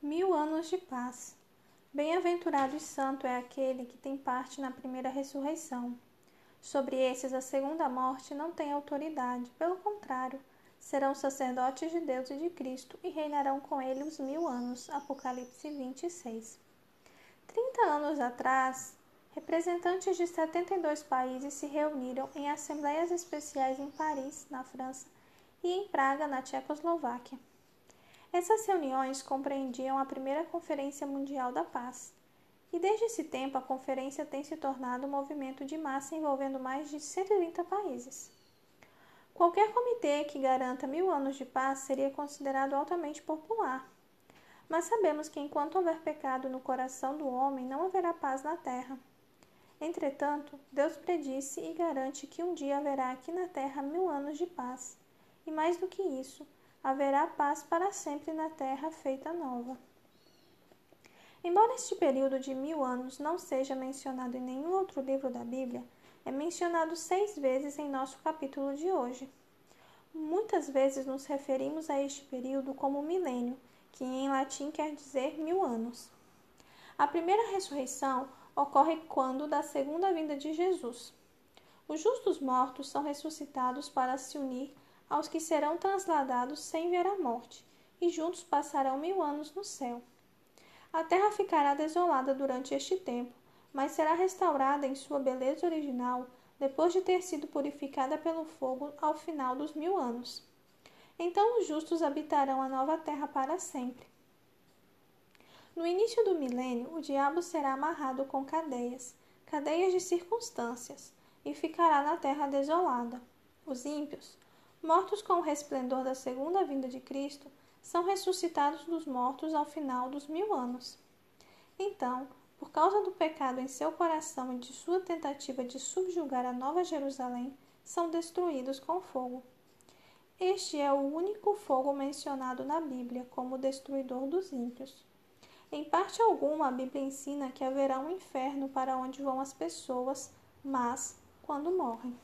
mil anos de paz. Bem-aventurado e santo é aquele que tem parte na primeira ressurreição. Sobre esses, a segunda morte não tem autoridade, pelo contrário, serão sacerdotes de Deus e de Cristo e reinarão com ele os mil anos. Apocalipse 26. Trinta anos atrás, representantes de 72 países se reuniram em assembleias especiais em Paris, na França, e em Praga, na Tchecoslováquia. Essas reuniões compreendiam a primeira Conferência Mundial da Paz, e desde esse tempo a conferência tem se tornado um movimento de massa envolvendo mais de 130 países. Qualquer comitê que garanta mil anos de paz seria considerado altamente popular. Mas sabemos que enquanto houver pecado no coração do homem, não haverá paz na terra. Entretanto, Deus predisse e garante que um dia haverá aqui na terra mil anos de paz. E mais do que isso, haverá paz para sempre na terra feita nova. Embora este período de mil anos não seja mencionado em nenhum outro livro da Bíblia, é mencionado seis vezes em nosso capítulo de hoje. Muitas vezes nos referimos a este período como milênio, que em latim quer dizer mil anos. A primeira ressurreição ocorre quando da segunda vinda de Jesus. Os justos mortos são ressuscitados para se unir aos que serão transladados sem ver a morte, e juntos passarão mil anos no céu. A terra ficará desolada durante este tempo, mas será restaurada em sua beleza original depois de ter sido purificada pelo fogo ao final dos mil anos. Então os justos habitarão a nova terra para sempre. No início do milênio, o diabo será amarrado com cadeias, cadeias de circunstâncias, e ficará na terra desolada. Os ímpios, mortos com o resplendor da segunda vinda de Cristo, são ressuscitados dos mortos ao final dos mil anos. Então, por causa do pecado em seu coração e de sua tentativa de subjugar a Nova Jerusalém, são destruídos com fogo. Este é o único fogo mencionado na Bíblia como destruidor dos ímpios. Em parte alguma, a Bíblia ensina que haverá um inferno para onde vão as pessoas, mas quando morrem.